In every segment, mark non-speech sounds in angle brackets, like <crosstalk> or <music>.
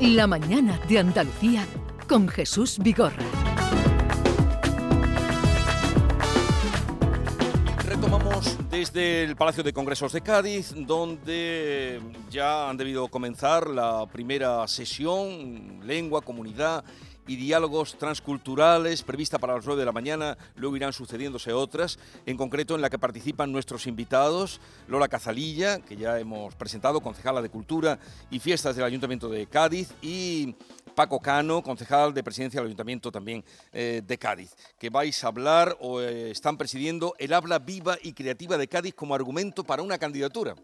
La mañana de Andalucía con Jesús Vigorra. Retomamos desde el Palacio de Congresos de Cádiz, donde ya han debido comenzar la primera sesión, lengua, comunidad y diálogos transculturales prevista para las 9 de la mañana, luego irán sucediéndose otras, en concreto en la que participan nuestros invitados, Lola Cazalilla, que ya hemos presentado, concejala de Cultura y Fiestas del Ayuntamiento de Cádiz, y Paco Cano, concejal de Presidencia del Ayuntamiento también eh, de Cádiz, que vais a hablar o eh, están presidiendo el habla viva y creativa de Cádiz como argumento para una candidatura.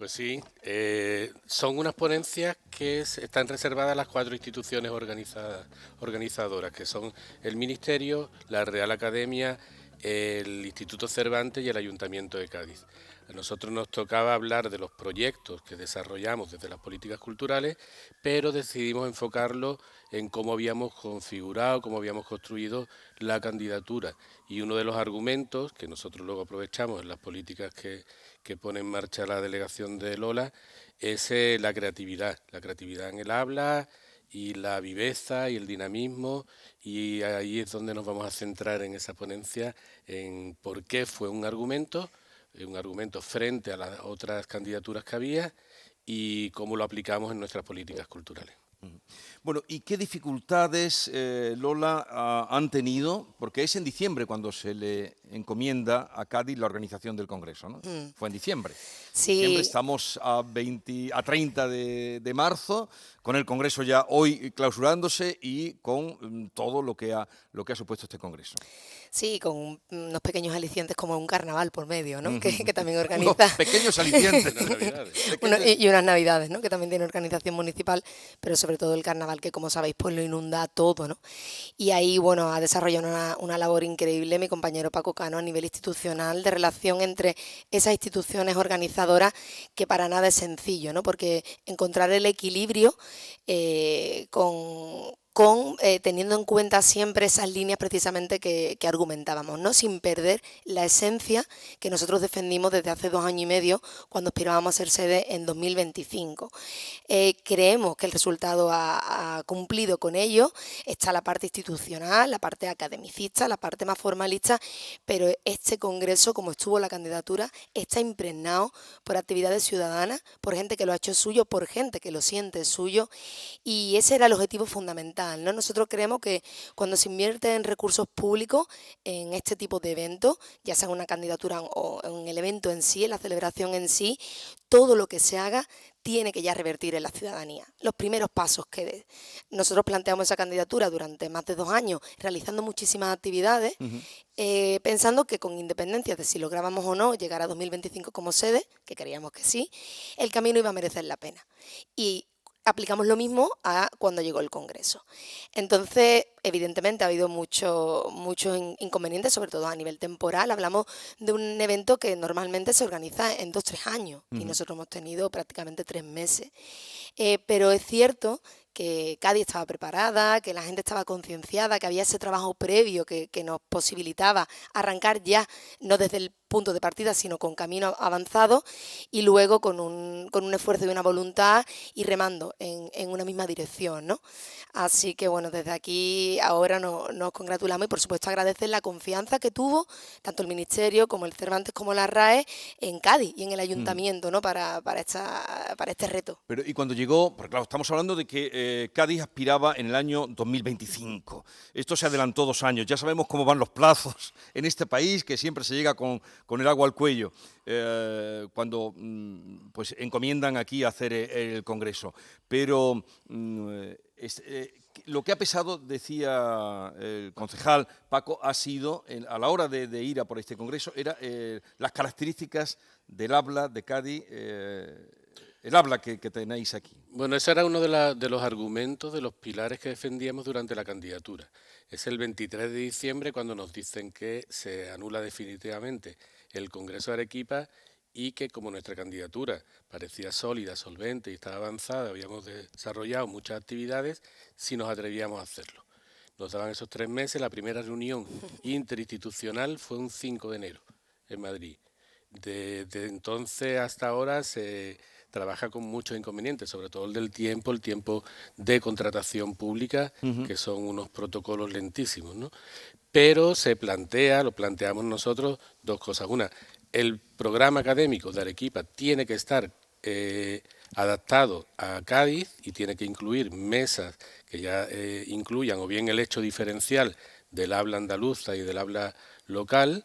Pues sí, eh, son unas ponencias que están reservadas a las cuatro instituciones organizadas, organizadoras, que son el Ministerio, la Real Academia, el Instituto Cervantes y el Ayuntamiento de Cádiz. A nosotros nos tocaba hablar de los proyectos que desarrollamos desde las políticas culturales, pero decidimos enfocarlo en cómo habíamos configurado, cómo habíamos construido la candidatura. Y uno de los argumentos que nosotros luego aprovechamos en las políticas que, que pone en marcha la delegación de Lola es eh, la creatividad, la creatividad en el habla y la viveza y el dinamismo y ahí es donde nos vamos a centrar en esa ponencia, en por qué fue un argumento, un argumento frente a las otras candidaturas que había y cómo lo aplicamos en nuestras políticas culturales. Bueno, ¿y qué dificultades, eh, Lola, han tenido? Porque es en diciembre cuando se le encomienda a Cádiz la organización del Congreso, ¿no? Mm. Fue en diciembre. Sí. estamos a, 20, a 30 de, marzo, con el Congreso ya hoy clausurándose y con mm, todo lo que, ha, lo que ha supuesto este Congreso. Sí, con unos pequeños alicientes como un carnaval por medio, ¿no? que, también <laughs> organiza. pequeños alicientes. <laughs> y, unas navidades, ¿no? Que también tiene organización municipal, pero sobre todo el carnaval que, como sabéis, pues lo inunda todo, ¿no? Y ahí, bueno, ha desarrollado una, una labor increíble mi compañero Paco Cano a nivel institucional de relación entre esas instituciones organizadoras que para nada es sencillo, ¿no? Porque encontrar el equilibrio eh, con con eh, teniendo en cuenta siempre esas líneas precisamente que, argumentábamos, ¿no? sin perder la esencia que nosotros defendimos desde hace dos años y medio cuando aspirábamos a ser sede en 2025. Eh, creemos que el resultado ha, cumplido con ello, está la parte institucional, la parte academicista, la parte más formalista, pero este Congreso, como estuvo la candidatura, está impregnado por actividades ciudadanas, por gente que lo ha hecho suyo, por gente que lo siente suyo, y ese era el objetivo fundamental ¿no? Nosotros creemos que cuando se invierte en recursos públicos en este tipo de eventos, ya sea en una candidatura o en el evento en sí, en la celebración en sí, todo lo que se haga tiene que ya revertir en la ciudadanía. Los primeros pasos que nosotros planteamos esa candidatura durante más de dos años, realizando muchísimas actividades, eh, pensando que con independencia de si lográbamos o no llegar a 2025 como sede, que creíamos que sí, el camino iba a merecer la pena. Y aplicamos lo mismo a cuando llegó el Congreso. Entonces, evidentemente ha habido muchos mucho inconvenientes, sobre todo a nivel temporal. Hablamos de un evento que normalmente se organiza en dos, tres años y nosotros hemos tenido prácticamente tres meses. Eh, pero es cierto que Cádiz estaba preparada, que la gente estaba concienciada, que había ese trabajo previo que, que, nos posibilitaba arrancar ya, no desde el punto de partida, sino con camino avanzado y luego con un, con un esfuerzo y una voluntad y remando en, en, una misma dirección. ¿no? Así que bueno, desde aquí ahora nos, nos congratulamos y por supuesto agradecer la confianza que tuvo tanto el Ministerio como el Cervantes como la RAE en Cádiz y en el mm. Ayuntamiento ¿no? para, para, esta, para este reto. Pero y cuando llegó, porque claro, estamos hablando de que eh, Cádiz aspiraba en el año 2025. Esto se adelantó dos años. Ya sabemos cómo van los plazos en este país, que siempre se llega con, con el agua al cuello eh, cuando mm, pues encomiendan aquí hacer e, el Congreso. Pero mm, eh, lo que ha pesado, decía el concejal Paco, ha sido, a la hora de, ir a por este Congreso, era las características del habla de Cádiz el habla que, tenéis aquí. Bueno, ese era uno de, de, los argumentos, de los pilares que defendíamos durante la candidatura. Es el 23 de diciembre cuando nos dicen que se anula definitivamente el Congreso de Arequipa y que como nuestra candidatura parecía sólida, solvente y estaba avanzada, habíamos desarrollado muchas actividades, si nos atrevíamos a hacerlo. Nos daban esos tres meses, la primera reunión <laughs> interinstitucional fue un 5 de enero en Madrid. Desde entonces hasta ahora se trabaja con muchos inconvenientes, sobre todo el del tiempo, el tiempo de contratación pública, que son unos protocolos lentísimos, ¿no? Pero se plantea, lo planteamos nosotros, dos cosas. Una, el programa académico de Arequipa tiene que estar eh, adaptado a Cádiz y tiene que incluir mesas que ya eh, incluyan o bien el hecho diferencial del habla andaluza y del habla local,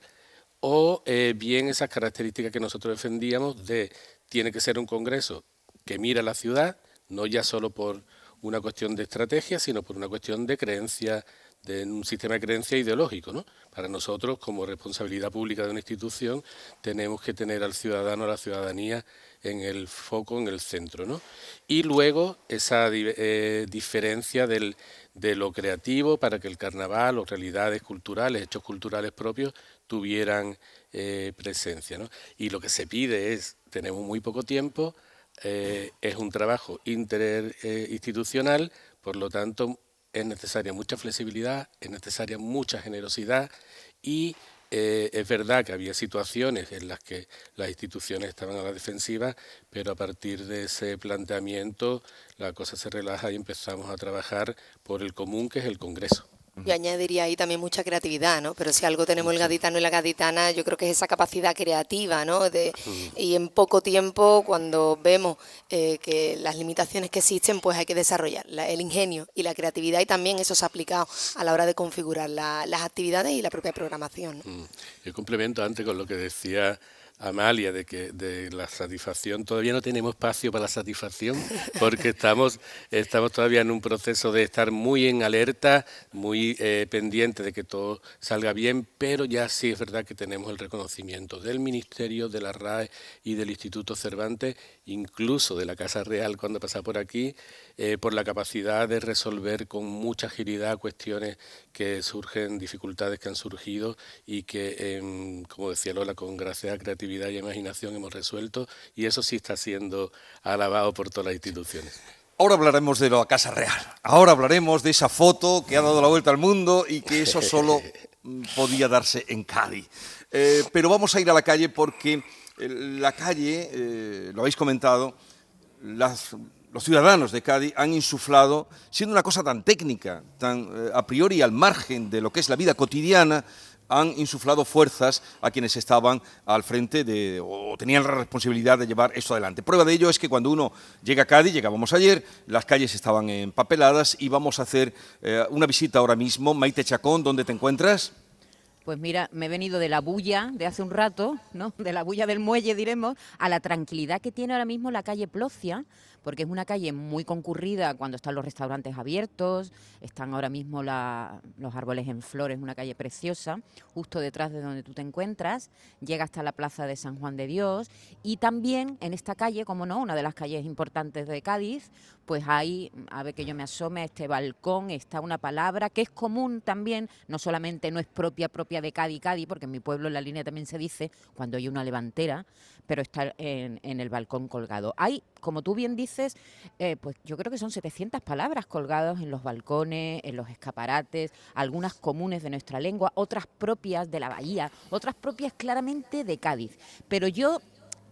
o eh, bien esas características que nosotros defendíamos de tiene que ser un congreso que mira la ciudad, no ya solo por una cuestión de estrategia, sino por una cuestión de creencia, de un sistema de creencia ideológico. ¿no? Para nosotros, como responsabilidad pública de una institución, tenemos que tener al ciudadano, a la ciudadanía en el foco, en el centro. ¿no? Y luego esa eh, diferencia del, de lo creativo para que el carnaval o realidades culturales, hechos culturales propios, tuvieran eh, presencia. ¿no? Y lo que se pide es, tenemos muy poco tiempo, eh, es un trabajo interinstitucional, por lo tanto es necesaria mucha flexibilidad, es necesaria mucha generosidad y eh, es verdad que había situaciones en las que las instituciones estaban a la defensiva, pero a partir de ese planteamiento la cosa se relaja y empezamos a trabajar por el común que es el Congreso. Yo añadiría ahí también mucha creatividad, ¿no? Pero si algo tenemos el gaditano y la gaditana, yo creo que es esa capacidad creativa, ¿no? De, y en poco tiempo, cuando vemos eh, que las limitaciones que existen, pues hay que desarrollar el ingenio y la creatividad y también eso se ha aplicado a la hora de configurar las actividades y la propia programación. ¿no? Yo complemento antes con lo que decía Amalia, de que de la satisfacción, todavía no tenemos espacio para la satisfacción, porque estamos, estamos todavía en un proceso de estar muy en alerta, muy eh, pendiente de que todo salga bien, pero ya sí es verdad que tenemos el reconocimiento del Ministerio, de la RAE y del Instituto Cervantes, incluso de la Casa Real cuando pasa por aquí, eh, por la capacidad de resolver con mucha agilidad cuestiones que surgen, dificultades que han surgido y que, em, como decía Lola, con gracia, creatividad y imaginación hemos resuelto y eso sí está siendo alabado por todas las instituciones. Ahora hablaremos de la Casa Real. Ahora hablaremos de esa foto que ha dado la vuelta al mundo y que eso solo mm, podía darse en Cádiz. Eh, pero vamos a ir a la calle porque eh, la calle, lo habéis comentado, las los ciudadanos de Cádiz han insuflado, siendo una cosa tan técnica, tan eh, a priori al margen de lo que es la vida cotidiana, han insuflado fuerzas a quienes estaban al frente de, o tenían la responsabilidad de llevar esto adelante. Prueba de ello es que cuando uno llega a Cádiz, llegábamos ayer, las calles estaban empapeladas y vamos a hacer eh, una visita ahora mismo. Maite Chacón, ¿dónde te encuentras? Pues mira, me he venido de la bulla de hace un rato, ¿no? De la bulla del muelle, diremos, a la tranquilidad que tiene ahora mismo la calle Plocia, porque es una calle muy concurrida cuando están los restaurantes abiertos, están ahora mismo los árboles en flores, una calle preciosa, justo detrás de donde tú te encuentras, llega hasta la plaza de San Juan de Dios y también en esta calle, como no, una de las calles importantes de Cádiz, pues hay, a ver que yo me asome a este balcón, está una palabra que es común también, no solamente no es propia propia de Cádiz, Cádiz, porque en mi pueblo en la línea también se dice cuando hay una levantera, pero está en, el balcón colgado. Hay, como tú bien dices, eh, pues yo creo que son 700 palabras colgadas en los balcones, en los escaparates, algunas comunes de nuestra lengua, otras propias de la bahía, otras propias claramente de Cádiz. Pero yo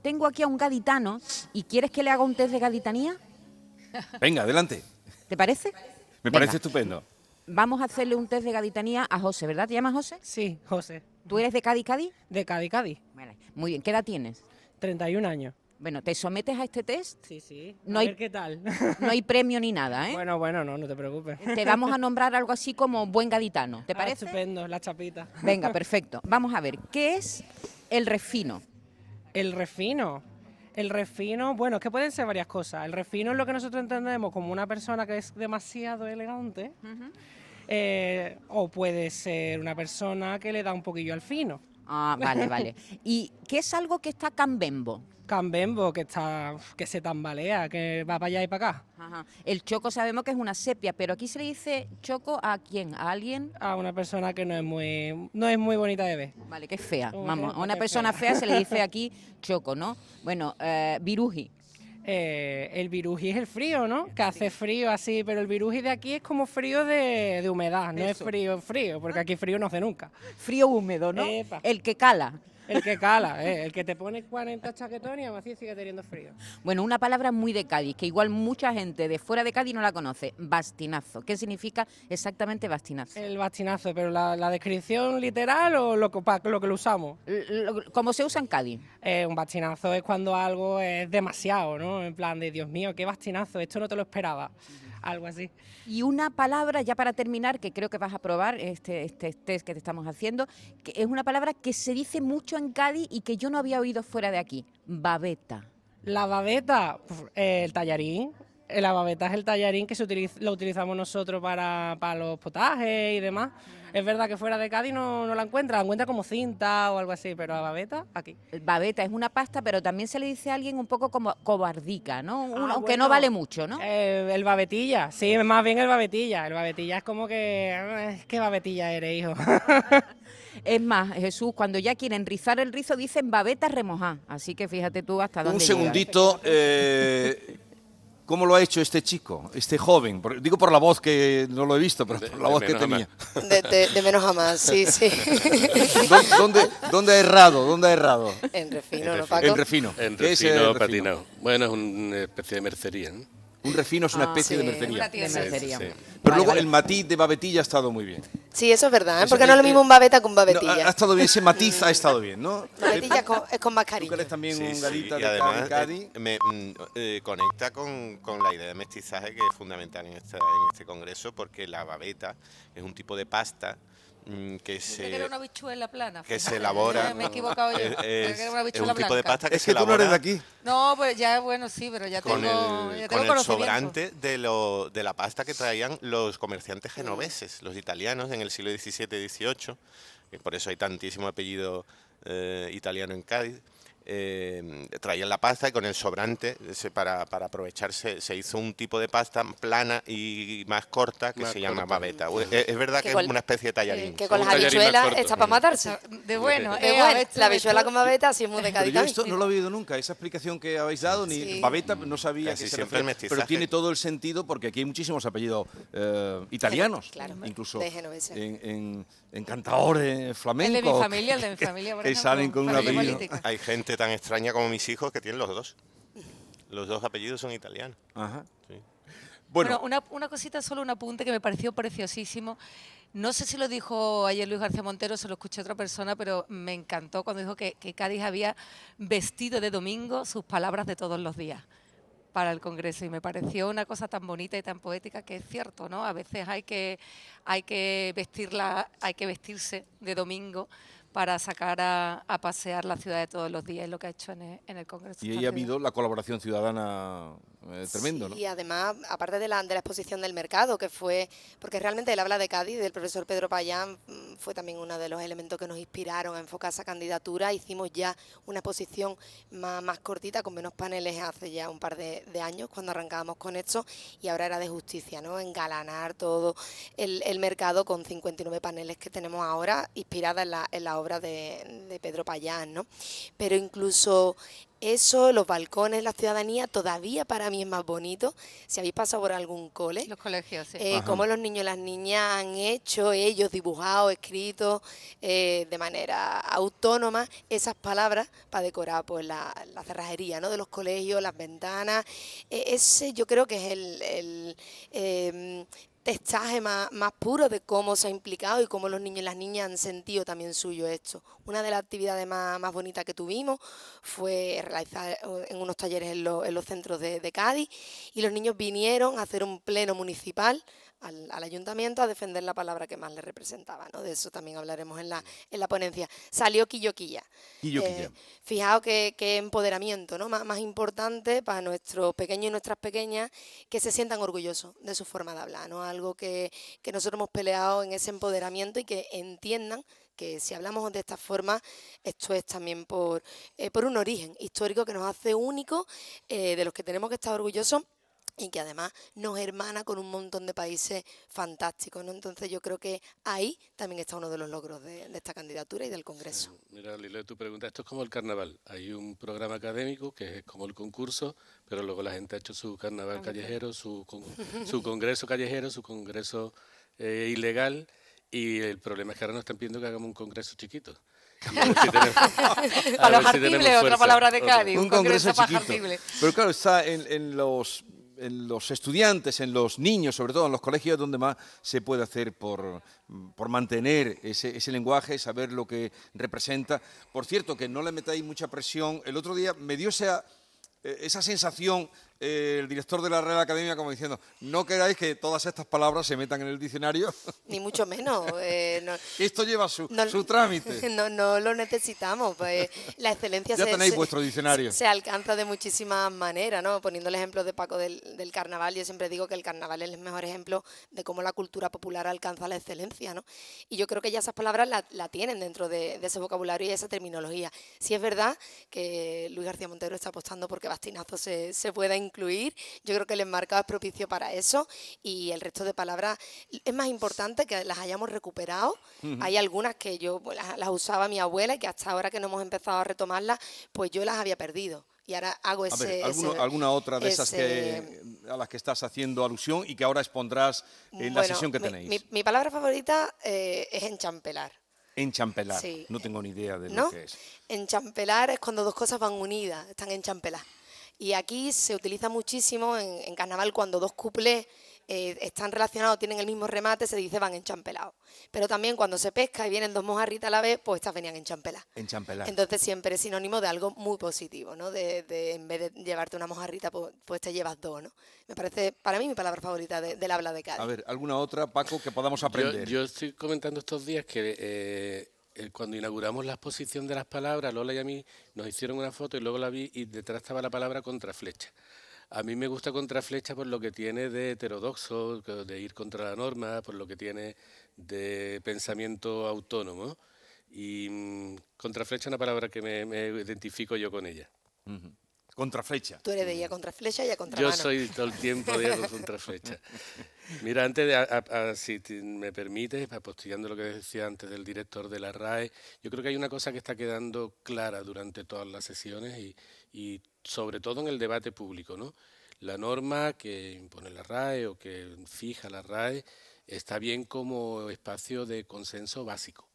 tengo aquí a un gaditano y ¿quieres que le haga un test de gaditanía? Venga, adelante. ¿Te parece? Me parece estupendo. Vamos a hacerle un test de gaditanía a José, ¿verdad? ¿Te llamas José? Sí, José. ¿Tú eres de Cádiz, Cádiz? De Cádiz, Cádiz. Muy bien, ¿qué edad tienes? 31 años. Bueno, ¿te sometes a este test? Sí, sí. No hay, qué tal. No hay premio ni nada, ¿eh? Bueno, bueno, no, no te preocupes. Te vamos a nombrar algo así como buen gaditano, ¿te ah, parece? estupendo, la chapita. Venga, <laughs> perfecto. Vamos a ver, ¿qué es el refino? El refino. El refino, bueno, es que pueden ser varias cosas. El refino es lo que nosotros entendemos como una persona que es demasiado elegante, eh, o puede ser una persona que le da un poquillo al fino. Ah, vale, vale. <laughs> ¿Y qué es algo que está cambembo? Cambembo, que está que se tambalea, que va para allá y para acá. Ajá. El choco sabemos que es una sepia, pero aquí se le dice choco a quién, a alguien. A una persona que no es muy no es muy bonita de ver. Vale, que es fea. Vamos, a una persona fea. se le dice aquí choco, ¿no? Bueno, eh, viruji. Eh, el viruji es el frío, ¿no? Que hace frío así, pero el viruji de aquí es como frío de, humedad, no es frío frío, porque aquí frío no hace nunca. Frío húmedo, ¿no? El que cala. El que cala, eh, el que te pone 40 chaquetones y aún así sigue teniendo frío. Bueno, una palabra muy de Cádiz, que igual mucha gente de fuera de Cádiz no la conoce, bastinazo. ¿Qué significa exactamente bastinazo? El bastinazo, pero la, la descripción literal o lo que, lo que lo usamos. ¿Cómo se usa en Cádiz? Eh, un bastinazo es cuando algo es demasiado, ¿no? En plan de, Dios mío, qué bastinazo, esto no te lo esperaba. Algo así. Y una palabra, ya para terminar, que creo que vas a probar este, este test que te estamos haciendo, que es una palabra que se dice mucho en Cádiz y que yo no había oído fuera de aquí, babeta. La babeta, el tallarín. Eh, La babeta es el tallarín que se utiliza, lo utilizamos nosotros para, para los potajes y demás. Es verdad que fuera de Cádiz no, no la encuentra, la encuentra como cinta o algo así, pero la babeta aquí. Babeta es una pasta, pero también se le dice a alguien un poco como cobardica, ¿no? Ah, aunque no vale mucho, ¿no? Eh, el babetilla, sí, más bien el babetilla. El babetilla es como que. eh, ¿Qué babetilla eres, hijo? <laughs> Es más, Jesús, cuando ya quieren rizar el rizo dicen babeta remojá. Así que fíjate tú hasta dónde Un llega. segundito. eh, ¿Cómo lo ha hecho este chico, este joven? Por- digo por la voz que no lo he visto, pero por la de voz que tenía. De, de- de menos a más, sí, sí. <laughs> ¿Dó- ¿Dónde, ¿Dónde ha errado? ¿Dónde ha errado? en refino, En ¿no. Paco? En refino. En ¿Qué es el refino refino? patinado. Bueno, es una especie de mercería. ¿no? Un refino es una Ah, especie de sí. mercería. Una tienda. De mercería. Sí. Pero Vale, luego vale. el matiz de babetilla ha estado muy bien. Sí, eso es verdad, ¿eh? Porque que- no es lo mismo un babeta que un No, ha, babetilla. ha estado bien, ese matiz ha estado bien, ¿no? babetilla es con, es con más Tú cariño. que eres también Sí, un sí, gadita y de además Cádiz. eh, me mm, eh, conecta con, con la idea de mestizaje que es fundamental en, esta- en este congreso porque la babeta es un tipo de pasta que Pensé que era se, una habichuela plana. que se elabora. ya <laughs> Me he equivocado yo. <laughs> Es, que es- era una es habichuela un tipo de blanca. pasta que Es se que tú no eres de aquí. No, pues ya, bueno, sí, pero ya con tengo, el, ya con tengo el conocimiento. sobrante de, lo, de la pasta que traían los comerciantes genoveses, los italianos en el siglo XVII y XVIII, que por eso hay tantísimo apellido eh, italiano en Cádiz. Eh, traían la pasta y con el sobrante ese, para, para aprovecharse se hizo un tipo de pasta plana y más corta que Más se llama babeta. Es, es verdad Que que, con- es una especie de tallarín. Que con las habichuelas está para matarse. De bueno, De eh, bueno, la habichuela con babeta sí es muy de yo esto no lo he oído nunca, esa explicación que habéis dado, ni Sí. babeta no sabía Casi que se siempre refería, pero tiene todo el sentido porque aquí hay muchísimos apellidos eh, italianos, Claro, incluso de en, en, en cantaores El flamencos. de mi familia, el de mi familia, por que ejemplo, salen con un apellido. política. Hay gente tan extraña como mis hijos que tienen los dos. Los dos apellidos son italianos. Ajá. Sí. Bueno, Bueno, una, una cosita, solo un apunte que me pareció preciosísimo. No sé si lo dijo ayer Luis García Montero, se lo escuché a otra persona, pero me encantó cuando dijo que, que Cádiz había vestido de domingo sus palabras de todos los días para el Congreso y me pareció una cosa tan bonita y tan poética que es cierto, ¿no? A veces hay que, hay que vestirla, hay que vestirse de domingo para sacar a, a pasear la ciudad de todos los días, es lo que ha hecho en el, en el Congreso. y ahí ha habido la colaboración ciudadana eh, tremendo. Y además, aparte de la, de la exposición del mercado, que fue, porque realmente él habla de Cádiz, del profesor Pedro Payán, mm, fue también uno de los elementos que nos inspiraron a enfocar esa candidatura. Hicimos ya una exposición más, más cortita, con menos paneles hace ya un par de, años, cuando arrancábamos con esto, y ahora era de justicia, ¿no? Engalanar todo el, el mercado con 59 paneles que tenemos ahora, inspirada en la, en la obra de Pedro Payán, ¿no? Pero incluso eso, los balcones, la ciudadanía, todavía para mí es más bonito. Si habéis pasado por algún cole, Los colegios, sí. eh, cómo los niños y las niñas han hecho, ellos dibujado, escrito, eh, de manera autónoma, esas palabras para decorar pues la, la cerrajería ¿no? de los colegios, las ventanas. Eh, ese yo creo que es el, el, em, testaje más, más puro de cómo se ha implicado y cómo los niños y las niñas han sentido también suyo esto. Una de las actividades más, más bonitas que tuvimos fue realizar eh, en unos talleres en, los- en los centros de Cádiz y los niños vinieron a hacer un pleno municipal al, al ayuntamiento a defender la palabra que más les representaba. ¿no? De eso también hablaremos en la, en la ponencia. Salió Quilloquilla. Quilloquilla. Eh, fijaos qué, empoderamiento ¿no? más, más importante para nuestros pequeños y nuestras pequeñas que se sientan orgullosos de su forma de hablar. ¿no? Algo que, que nosotros hemos peleado en ese empoderamiento y que entiendan que si hablamos de esta forma, esto es también por, eh, por un origen histórico que nos hace únicos, eh, de los que tenemos que estar orgullosos y que además nos hermana con un montón de países fantásticos. ¿no? Entonces yo creo que ahí también está uno de los logros de, de esta candidatura y del Congreso. Mira, Lilo, tu pregunta, esto es como el carnaval. Hay un programa académico que es como el concurso, pero luego la gente ha hecho su carnaval callejero, su, con- <laughs> su congreso callejero, su congreso eh, ilegal, y el problema es que ahora nos están pidiendo que hagamos un congreso chiquito. Para los artibles, otra palabra de Cádiz. Un congreso chiquito. Pero claro, está en, los en los estudiantes, en los niños, sobre todo en los colegios, donde más se puede hacer por, por mantener ese, ese, lenguaje, saber lo que representa. Por cierto, que no le metáis mucha presión. El otro día me dio esa, eh, esa sensación eh, el director de la Real Academia como diciendo, no queráis que todas estas palabras se metan en el diccionario. <laughs> Ni mucho menos. Eh, Esto lleva su, su, trámite. <laughs> No, no lo necesitamos. Pues, la excelencia <laughs> ya tenéis vuestro diccionario. Se, alcanza de muchísimas maneras, ¿no? Poniendo el ejemplo de Paco del, carnaval, yo siempre digo que el carnaval es el mejor ejemplo de cómo la cultura popular alcanza la excelencia, ¿no? Y yo creo que ya esas palabras la, tienen dentro de, ese vocabulario y esa terminología. Si es verdad que Luis García Montero está apostando porque Bastinazo se, se pueda incluir. Yo creo que el enmarcado es propicio para eso y el resto de palabras es más importante que las hayamos recuperado. Hay algunas que yo pues, las, usaba mi abuela y que hasta ahora que no hemos empezado a retomarlas, pues yo las había perdido. Y ahora hago ese... ¿Alguna otra de esas que, a las que estás haciendo alusión y que ahora expondrás en la sesión que tenéis? Mi, palabra favorita eh, es enchampelar. Enchampelar, no tengo ni idea de lo que es. Enchampelar es cuando dos cosas van unidas, están enchampeladas. Y aquí se utiliza muchísimo en, carnaval cuando dos cuplés eh, están relacionados, tienen el mismo remate, se dice van enchampelados. Pero también cuando se pesca y vienen dos mojarritas a la vez, pues estas venían enchampeladas. Enchampeladas. Entonces siempre es sinónimo de algo muy positivo, ¿no? De, en vez de llevarte una mojarrita, pues, pues, te llevas dos, ¿no? Me parece, para mí, mi palabra favorita del habla de Cádiz. A ver, ¿alguna otra, Paco, que podamos aprender? Yo, estoy comentando estos días que... Eh, cuando inauguramos la exposición de las palabras, Lola y a mí nos hicieron una foto y luego la vi y detrás estaba la palabra contraflecha. A mí me gusta contraflecha por lo que tiene de heterodoxo, de ir contra la norma, por lo que tiene de pensamiento autónomo. Y mm, contraflecha es una palabra que me, identifico yo con ella. Contraflecha. Tú eres de ella contraflecha y ella contra Yo soy todo el tiempo de ella <laughs> contraflecha. Mira, antes de, si me permites, apostillando lo que decía antes del director de la RAE, yo creo que hay una cosa que está quedando clara durante todas las sesiones y, y sobre todo en el debate público, ¿no? La norma que impone la RAE o que fija la RAE está bien como espacio de consenso básico,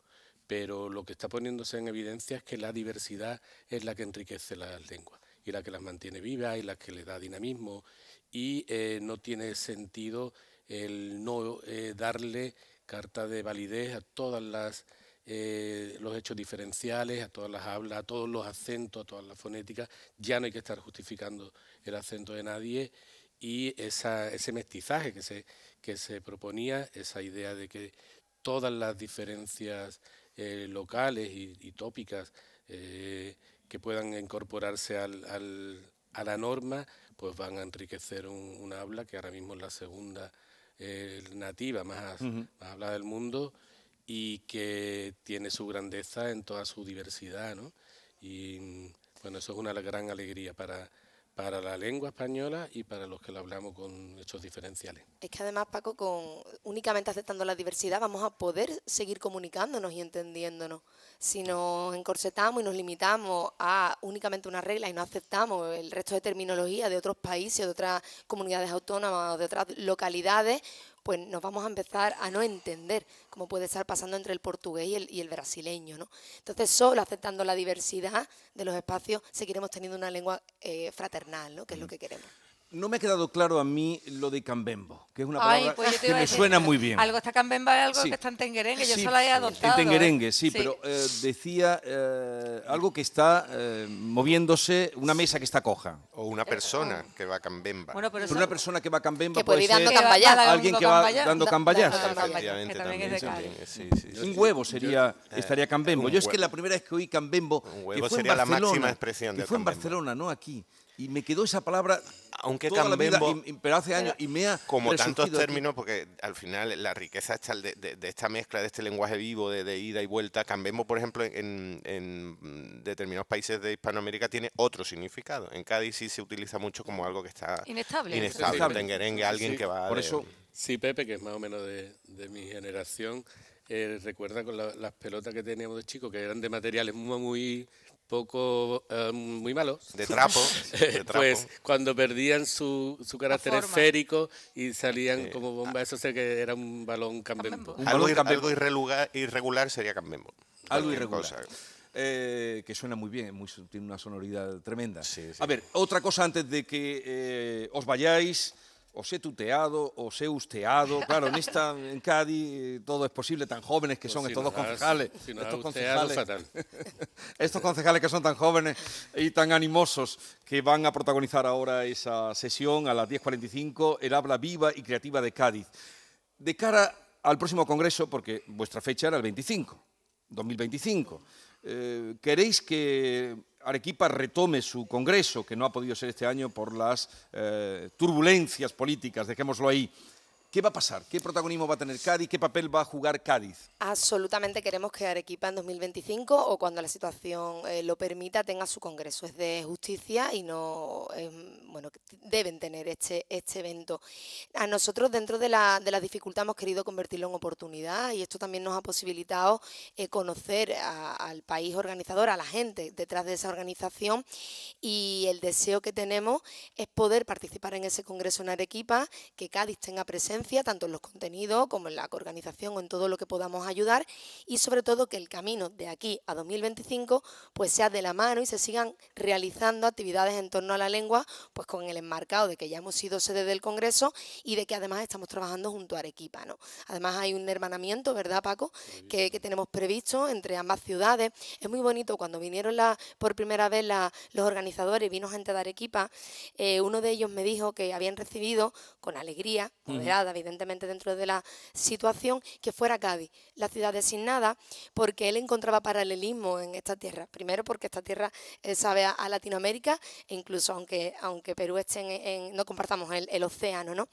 pero lo que está poniéndose en evidencia es que la diversidad es la que enriquece las lenguas y la que las mantiene vivas y la que le da dinamismo y eh, no tiene sentido el no eh, darle carta de validez a todas las eh, los hechos diferenciales, a todas las hablas, a todos los acentos, a todas las fonéticas, ya no hay que estar justificando el acento de nadie. Y ese mestizaje que se, que se proponía, esa idea de que todas las diferencias locales y, tópicas que puedan incorporarse al, a la norma, pues van a enriquecer un, habla que ahora mismo es la segunda eh, nativa más, hablada del mundo y que tiene su grandeza en toda su diversidad, ¿no? Y bueno, eso es una gran alegría para, para la lengua española y para los que la hablamos con hechos diferenciales. Es que además, Paco, con únicamente aceptando la diversidad vamos a poder seguir comunicándonos y entendiéndonos. Si nos encorsetamos y nos limitamos a únicamente una regla y no aceptamos el resto de terminología de otros países, de otras comunidades autónomas o de otras localidades, pues nos vamos a empezar a no entender, como puede estar pasando entre el portugués y el, brasileño. ¿no? Entonces, solo aceptando la diversidad de los espacios, seguiremos teniendo una lengua eh, fraternal, ¿no? que es lo que queremos. No me ha quedado claro a mí lo de cambembo, que es una palabra pues que me suena muy bien. Algo está cambembo es algo que está en tenguerengue, yo solo he adoptado. En tenguerengue, sí, pero eh, decía eh, algo que está eh, moviéndose, una mesa que está coja. O una persona que va a cambemba. Bueno, pero, una persona que va a cambemba que puede, ir dando cambayas. alguien que va dando cambayas. Efectivamente, también. Un huevo sería, estaría cambembo. Yo es que la primera vez que oí cambembo, un huevo sería la máxima expresión de fue en Barcelona, no aquí y me quedó esa palabra aunque toda Cambembo, pero hace años y me ha como tantos términos porque al final la riqueza está de, de, esta mezcla de este lenguaje vivo de, ida y vuelta. Cambembo por ejemplo en, en, determinados países de Hispanoamérica tiene otro significado. En Cádiz sí se utiliza mucho como algo que está inestable. inestable, tenguerengue alguien que va por eso sí Pepe que es más o menos de, mi generación eh, recuerda con las pelotas que teníamos de chicos que eran de materiales muy, muy poco eh, muy malos. <laughs> De trapo. pues cuando perdían su, su carácter esférico y salían como bomba, eso sé que era un balón cambembo. algo, irregular, sería cambembo. Algo irregular. eh, que suena muy bien, muy, tiene una sonoridad tremenda. Sí, sí. A ver, otra cosa antes de que eh, os vayáis. Os he tuteado, os he usteado. Claro, en esta, en Cádiz, eh, todo es posible, tan jóvenes que Pues son si estos dos has- concejales. si nos has estos usteado, concejales fatal. <laughs> estos concejales que son tan jóvenes y tan animosos que van a protagonizar ahora esa sesión a las 10.45, el habla viva y creativa de Cádiz. De cara al próximo congreso, porque vuestra fecha era el 25, 2025, eh, ¿queréis que Arequipa retome su congreso, que no ha podido ser este año por las eh, turbulencias políticas, dejémoslo ahí? ¿Qué va a pasar? ¿Qué protagonismo va a tener Cádiz? ¿Qué papel va a jugar Cádiz? Absolutamente queremos que Arequipa en 2025 o cuando la situación eh, lo permita tenga su congreso. Es de justicia y no, eh, bueno, deben tener este, este evento. A nosotros dentro de la, de la dificultad hemos querido convertirlo en oportunidad y esto también nos ha posibilitado eh, conocer al país organizador, a la gente detrás de esa organización y el deseo que tenemos es poder participar en ese congreso en Arequipa, que Cádiz tenga presencia tanto en los contenidos como en la organización o en todo lo que podamos ayudar y sobre todo que el camino de aquí a 2025 pues sea de la mano y se sigan realizando actividades en torno a la lengua pues con el enmarcado de que ya hemos sido sede del congreso y de que además estamos trabajando junto a Arequipa, ¿no? Además hay un hermanamiento, ¿verdad Paco? Que, que tenemos previsto entre ambas ciudades. Es muy bonito cuando vinieron la, por primera vez la- los organizadores, vino gente de Arequipa, eh, uno de ellos me dijo que habían recibido con alegría, moderada evidentemente dentro de la situación, que fuera Cádiz, la ciudad designada, porque él encontraba paralelismo en esta tierra. Primero porque esta tierra eh, sabe a, a Latinoamérica, e incluso aunque, aunque Perú esté en, en- no compartamos el, el océano, ¿no?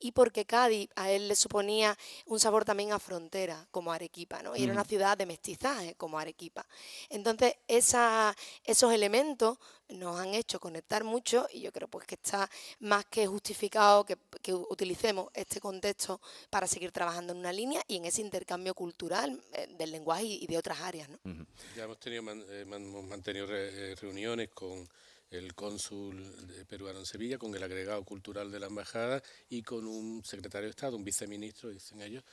Y porque Cádiz a él le suponía un sabor también a frontera, como Arequipa, ¿no? Y era una ciudad de mestizaje, como Arequipa. Entonces, esa, esos elementos nos han hecho conectar mucho y yo creo pues que está más que justificado que, que utilicemos este contexto para seguir trabajando en una línea y en ese intercambio cultural eh, del lenguaje y, y de otras áreas, ¿no? Ya hemos tenido man- eh, man- hemos mantenido re- eh, reuniones con el cónsul peruano en Sevilla, con el agregado cultural de la embajada y con un secretario de Estado, un viceministro, dicen ellos,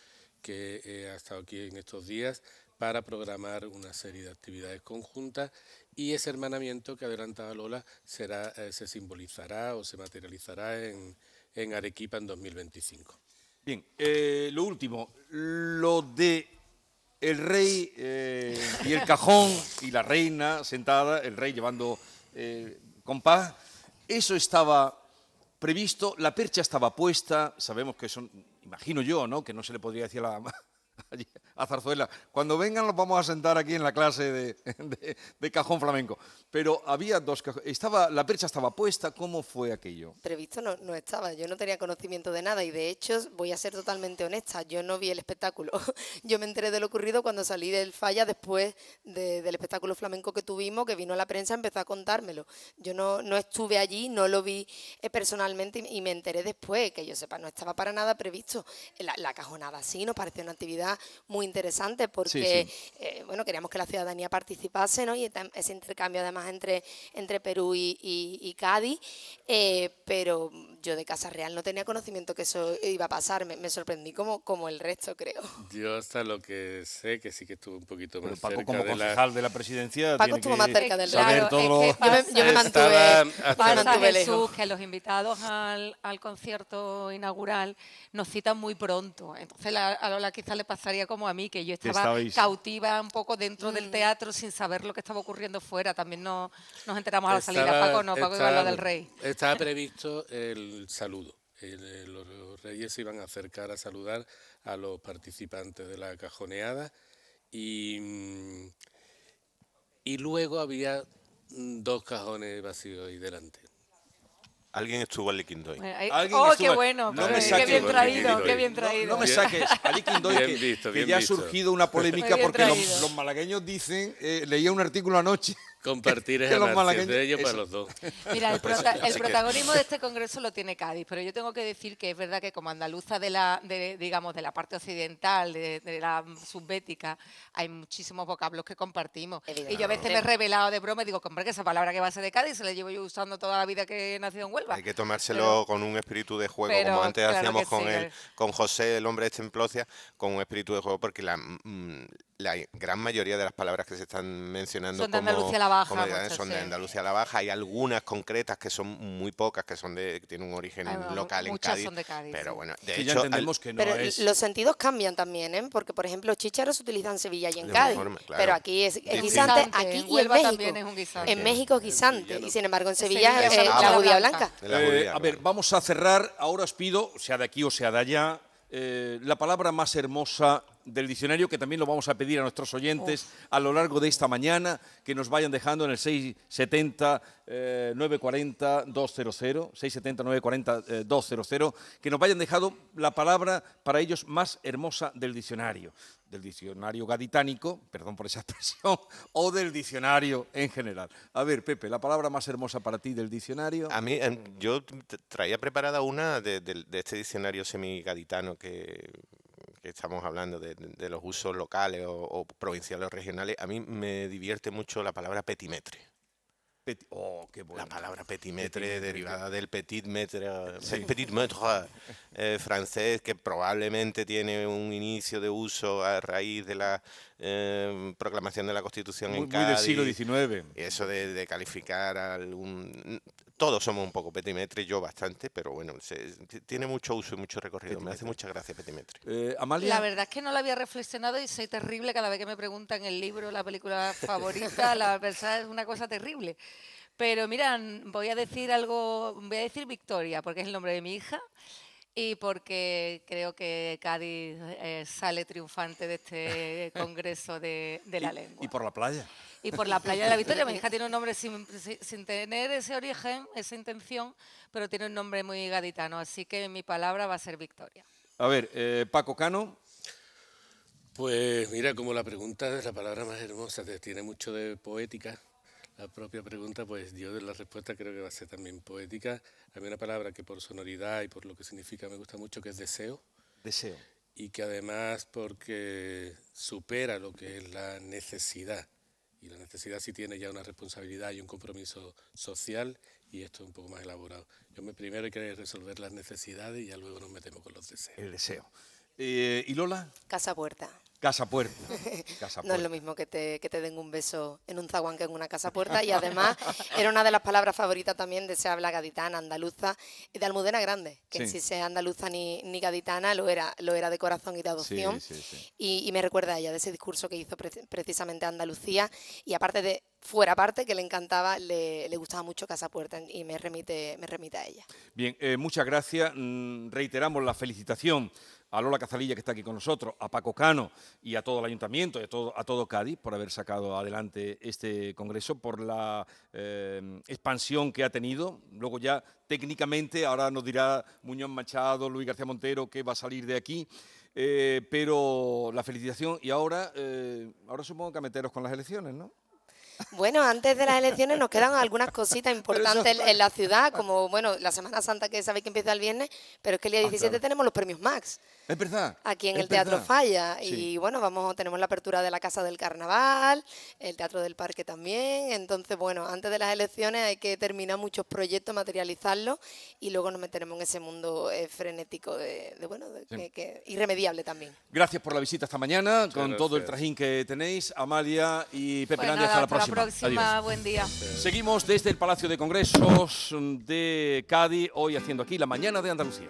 que eh, ha estado aquí en estos días para programar una serie de actividades conjuntas y ese hermanamiento que adelantaba Lola será, eh, se simbolizará o se materializará en, en Arequipa en 2025. Bien, eh, lo último, lo de el rey eh, y el cajón y la reina sentada, el rey llevando eh, compás, eso estaba previsto, la percha estaba puesta, sabemos que son, imagino yo, ¿no? Que no se le podría decir a la <laughs> a Zarzuela, cuando vengan los vamos a sentar aquí en la clase de, <laughs> cajón flamenco. Pero había dos cajones, estaba, la percha estaba puesta, ¿cómo fue aquello? Previsto no, no estaba, yo no tenía conocimiento de nada y de hecho voy a ser totalmente honesta, yo no vi el espectáculo, <laughs> yo me enteré de lo ocurrido cuando salí del falla después de- del espectáculo flamenco que tuvimos, que vino la prensa, empezó a contármelo. Yo no, no estuve allí, no lo vi eh, personalmente y, y me enteré después, que yo sepa, no estaba para nada previsto. La, la cajonada sí, nos pareció una actividad muy interesante porque, eh, bueno, queríamos que la ciudadanía participase, ¿no? Y ese intercambio además entre, entre Perú y, y- y Cádiz, eh, pero yo de Casa Real no tenía conocimiento que eso iba a pasar, me, me sorprendí como, como el resto, creo. Yo hasta lo que sé, que sí que estuve un poquito más Pero Paco, cerca como de la, concejal de la presidencia, Paco tiene estuvo que más cerca del Claro, todo es que Yo me, yo me mantuve, hasta- mantuve Jesús, lejos. que los invitados al, al concierto inaugural nos citan muy pronto. Entonces a Lola quizás le pasaría como a mí, que yo estaba estabais- cautiva un poco dentro Mm. del teatro sin saber lo que estaba ocurriendo fuera. También no, nos enteramos a la salida. Estaba- Paco no, Paco iba a estaba- del rey. Estaba <laughs> previsto el saludo. El- los, reyes se iban a acercar a saludar a los participantes de la cajoneada y, mm, y luego había mm, dos cajones vacíos ahí delante. Alguien estuvo al Liquindoy. ¡Oh, estuvo- qué bueno! no qué, me qué saques- bien traído, No, qué bien traído. no me saques a Liquindoy, que, visto, que ya ha surgido una polémica porque los, los malagueños dicen, eh, leía un artículo anoche, Compartir es amarse, malagueños- de ellos para los dos. <laughs> Mira, el, Pues, prota- el protagonismo de este congreso lo tiene Cádiz, pero yo tengo que decir que es verdad que como andaluza de la, de, digamos, de la parte occidental, de, de la subbética, hay muchísimos vocablos que compartimos. Y yo a veces me he revelado de broma y digo, hombre, que esa palabra que va a ser de Cádiz se la llevo yo usando toda la vida que he nacido en Huelva. Hay que tomárselo Pero- con un espíritu de juego, pero como antes claro hacíamos con, sí, el, con José, el hombre este en Plocia, con un espíritu de juego, porque la, mm, la gran mayoría de las palabras que se están mencionando Son de como, Andalucía la Baja, como de- muchas, son de. Andalucía la Baja. Hay algunas concretas que son muy pocas, que son de que tienen un origen Ay, local en muchas Cádiz. son de Cádiz, Pero bueno, de hecho, al- que no Pero es... los sentidos cambian también, ¿eh? Porque, por ejemplo, chícharos se utiliza en Sevilla y en De Cádiz. forma, claro. Pero aquí es, guisante, aquí en y en México. también es un guisante. En México es guisante. Y sin embargo, en Sevilla es es la judía judía blanca. Eh, a ver, vamos a cerrar. Ahora os pido, sea de aquí o sea de allá, eh, la palabra más hermosa del diccionario, que también lo vamos a pedir a nuestros oyentes a lo largo de esta mañana, que nos vayan dejando en el 670 eh, 940 200, 670 940 eh, 200, que nos vayan dejando la palabra para ellos más hermosa del diccionario, del diccionario gaditánico, perdón por esa <laughs> expresión, o del diccionario en general. A ver, Pepe, la palabra más hermosa para ti del diccionario. A mí, yo traía preparada una de, de- de este diccionario semigaditano que, que estamos hablando, de, los usos locales o, o provinciales o regionales. A mí me divierte mucho la palabra petimetre. Peti- Oh, qué bueno. La palabra petimetre, Petimetre, derivada del petit petit maître eh, francés, que probablemente tiene un inicio de uso a raíz de la eh, proclamación de la Constitución Muy, en muy del Cádiz. siglo XIX. Y eso de, de calificar a algún... Todos somos un poco petimetre, yo bastante, pero bueno, se- tiene mucho uso y mucho recorrido. Me hace mucha gracia petimetre. Eh, Amalia. La verdad es que no lo había reflexionado y soy terrible cada vez que me preguntan el libro, la película favorita, <laughs> la verdad es una cosa terrible. Pero mira, voy a decir algo, voy a decir Victoria, porque es el nombre de mi hija y porque creo que Cádiz eh, sale triunfante de este <laughs> congreso de, de la y- lengua. Y por la playa. Y por la playa de la Victoria. Mi hija tiene un nombre sin, sin- tener ese origen, esa intención, pero tiene un nombre muy gaditano. Así que mi palabra va a ser Victoria. A ver, eh, Paco Cano. Pues mira, como la pregunta es la palabra más hermosa, tiene mucho de poética. La propia pregunta, pues yo de la respuesta creo que va a ser también poética. Hay una palabra que por sonoridad y por lo que significa me gusta mucho, que es deseo, Deseo. y que además porque supera lo que es la necesidad. Y la necesidad sí tiene ya una responsabilidad y un compromiso social, y esto es un poco más elaborado. Yo me, primero hay que resolver las necesidades y ya luego nos metemos con los deseos. El deseo. Eh, ¿Y Lola? Casa puerta. Casa puerta. <laughs> Casa No es lo puerta. mismo que te, que te den un beso en un zaguán que en una casa puerta. Y <laughs> además era una de las palabras favoritas también de se habla gaditana, andaluza de Almudena Grande, que Sí. si sea andaluza ni, ni gaditana lo era, lo era de corazón y de adopción. Sí, sí, sí. Y, y me recuerda a ella de ese discurso que hizo pre- precisamente a Andalucía. Y aparte de, fuera parte, que le encantaba, le, le gustaba mucho Casa Puerta y me remite, me remite a ella. Bien, eh, muchas gracias. Mm, reiteramos la felicitación a Lola Cazalilla, que está aquí con nosotros, a Paco Cano y a todo el ayuntamiento, y a todo, a todo Cádiz, por haber sacado adelante este congreso, por la eh, expansión que ha tenido. Luego ya técnicamente, ahora nos dirá Muñoz Machado, Luis García Montero, qué va a salir de aquí. Eh, pero la felicitación y ahora, eh, ahora supongo que a meteros con las elecciones, ¿no? Bueno, antes de las elecciones nos quedan algunas cositas <laughs> importantes en, la ciudad, como bueno, la Semana Santa que sabéis que empieza el viernes, pero es que el día Ah, 17 claro. tenemos los premios Max Es verdad. aquí en es el Teatro. Falla Sí. y bueno, vamos tenemos la apertura de la Casa del Carnaval, el Teatro del Parque también, entonces bueno, antes de las elecciones hay que terminar muchos proyectos, materializarlos y luego nos meteremos en ese mundo eh, frenético de, de, bueno, de- Sí. que, que- irremediable también. Gracias por la visita esta mañana, con todo el trajín que tenéis. Amalia y Pepe Pues Nández, nada, hasta la próxima. próxima. Adiós. Buen día. Seguimos desde el Palacio de Congresos de Cádiz, hoy haciendo aquí la mañana de Andalucía.